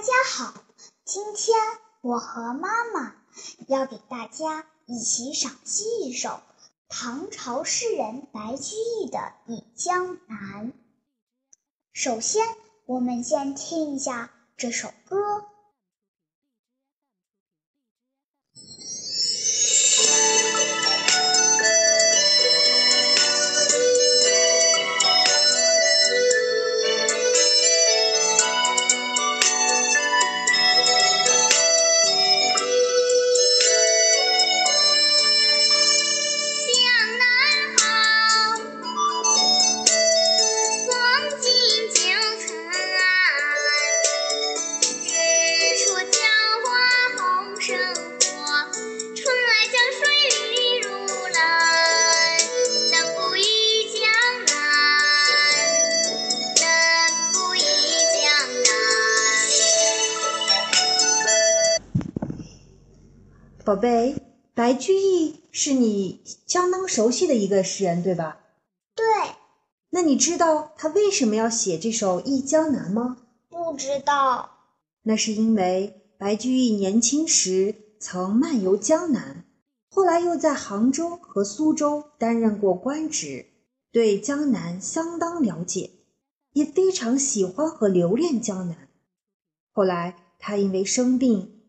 大家好，今天我和妈妈要给大家一起赏析一首唐朝诗人白居易的《忆江南》。首先，我们先听一下这首歌。宝贝，白居易是你相当熟悉的一个诗人，对吧？对。那你知道他为什么要写这首《忆江南》吗？不知道。那是因为白居易年轻时曾漫游江南，后来又在杭州和苏州担任过官职，对江南相当了解，也非常喜欢和留恋江南。后来他因为生病。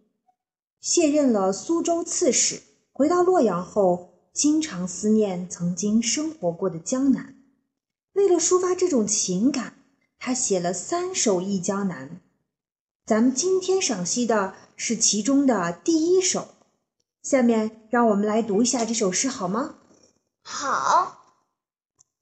卸任了苏州刺史，回到洛阳后，经常思念曾经生活过的江南。为了抒发这种情感，他写了三首《忆江南》。咱们今天赏析的是其中的第一首。下面让我们来读一下这首诗，好吗？好，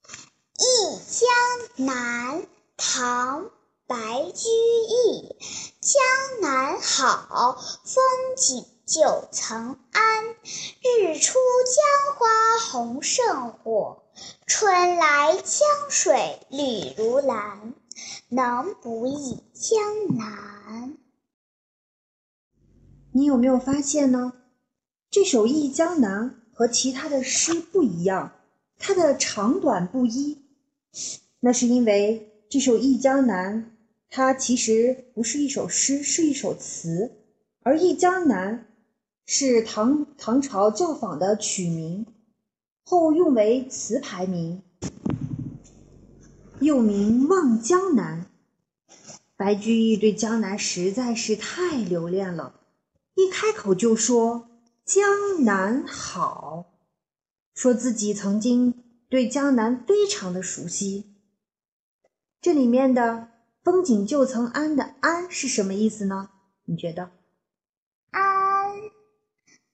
《忆江南》唐·白居易。江南好，风景旧曾谙。日出江花红胜火，春来江水绿如蓝。能不忆江南？你有没有发现呢？这首《忆江南》和其他的诗不一样，它的长短不一。那是因为这首《忆江南》。它其实不是一首诗，是一首词，而《忆江南》是唐唐朝教坊的曲名，后用为词牌名，又名《望江南》。白居易对江南实在是太留恋了，一开口就说“江南好”，说自己曾经对江南非常的熟悉。这里面的。风景旧曾谙的谙是什么意思呢？你觉得？谙，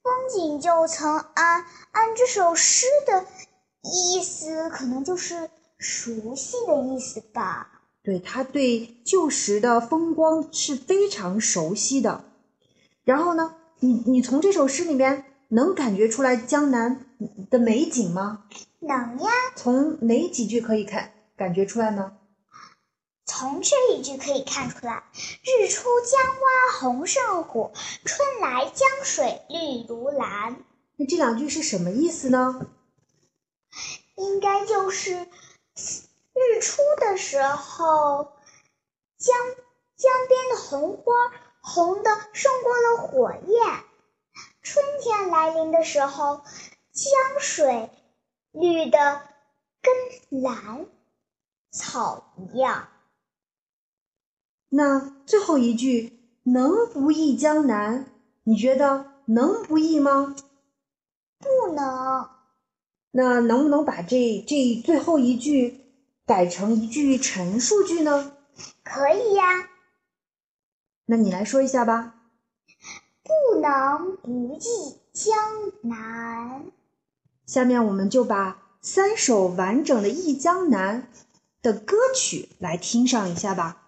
风景旧曾谙，谙这首诗的意思可能就是熟悉的意思吧？对，他对旧时的风光是非常熟悉的。然后呢，你你从这首诗里面能感觉出来江南的美景吗？能呀。从哪几句可以看感觉出来呢？从这一句可以看出来，“日出江花红胜火，春来江水绿如蓝。”那这两句是什么意思呢？应该就是日出的时候，江江边的红花红的胜过了火焰；春天来临的时候，江水绿的跟蓝草一样。那最后一句“能不忆江南”，你觉得能不忆吗？不能。那能不能把这这最后一句改成一句陈述句呢？可以呀。那你来说一下吧。不能不忆江南。下面我们就把三首完整的《忆江南》的歌曲来听上一下吧。